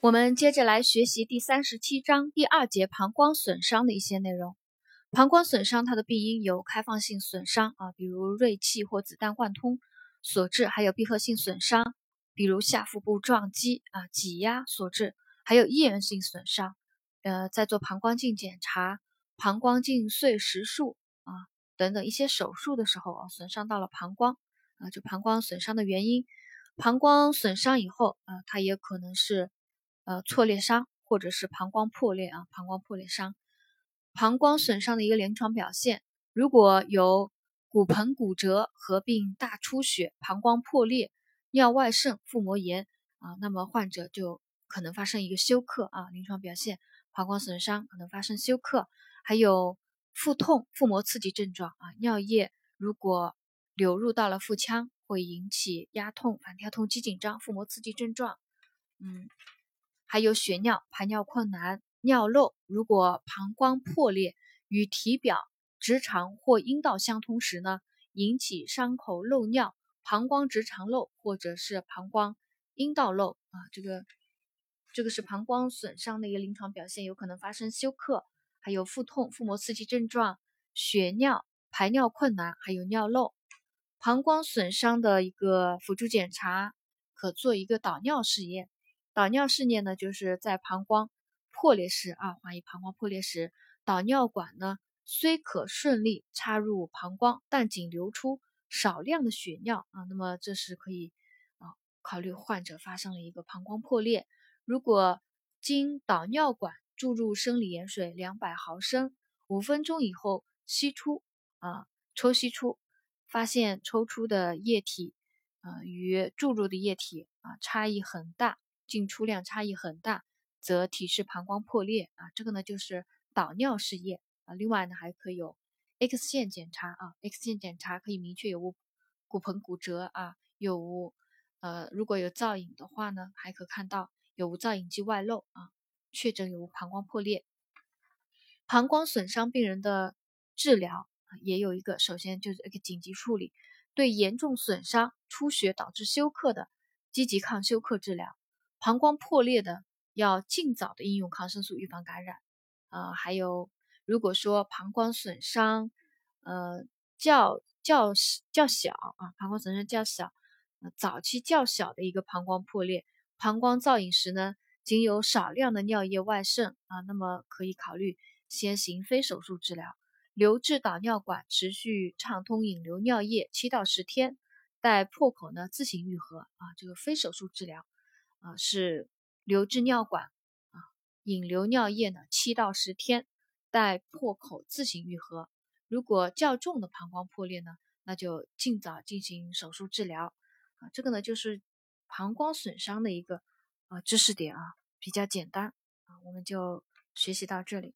我们接着来学习第三十七章第二节膀胱损伤的一些内容。膀胱损伤它的病因有开放性损伤啊，比如锐器或子弹贯通所致；还有闭合性损伤，比如下腹部撞击啊、挤压所致；还有易源性损伤，呃，在做膀胱镜检查、膀胱镜碎石术啊等等一些手术的时候啊，损伤到了膀胱啊，就膀胱损伤的原因。膀胱损伤以后啊，它也可能是。呃，挫裂伤或者是膀胱破裂啊，膀胱破裂伤，膀胱损伤的一个临床表现，如果有骨盆骨折合并大出血、膀胱破裂、尿外渗、腹膜炎啊，那么患者就可能发生一个休克啊。临床表现，膀胱损伤可能发生休克，还有腹痛、腹膜刺激症状啊，尿液如果流入到了腹腔，会引起压痛、反跳痛、肌紧张、腹膜刺激症状，嗯。还有血尿、排尿困难、尿漏，如果膀胱破裂与体表、直肠或阴道相通时呢，引起伤口漏尿、膀胱直肠漏或者是膀胱阴道漏啊，这个这个是膀胱损伤的一个临床表现，有可能发生休克。还有腹痛、腹膜刺激症状、血尿、排尿困难，还有尿漏。膀胱损伤的一个辅助检查，可做一个导尿试验。导尿试验呢，就是在膀胱破裂时啊，怀疑膀胱破裂时，导尿管呢虽可顺利插入膀胱，但仅流出少量的血尿啊，那么这是可以啊考虑患者发生了一个膀胱破裂。如果经导尿管注入生理盐水两百毫升，五分钟以后吸出啊抽吸出，发现抽出的液体啊与注入的液体啊差异很大。进出量差异很大，则提示膀胱破裂啊，这个呢就是导尿试验啊。另外呢还可以有 X 线检查啊，X 线检查可以明确有无骨盆骨折啊，有无呃如果有造影的话呢，还可看到有无造影剂外漏啊，确诊有无膀胱破裂。膀胱损伤病人的治疗也有一个，首先就是一个紧急处理，对严重损伤出血导致休克的，积极抗休克治疗。膀胱破裂的要尽早的应用抗生素预防感染，啊，还有如果说膀胱损伤，呃，较较较小啊，膀胱损伤较小，呃早期较小的一个膀胱破裂，膀胱造影时呢，仅有少量的尿液外渗啊，那么可以考虑先行非手术治疗，留置导尿管持续畅通引流尿液七到十天，待破口呢自行愈合啊，这个非手术治疗。啊，是留置尿管啊，引流尿液呢七到十天，待破口自行愈合。如果较重的膀胱破裂呢，那就尽早进行手术治疗啊。这个呢就是膀胱损伤的一个啊知识点啊，比较简单啊，我们就学习到这里。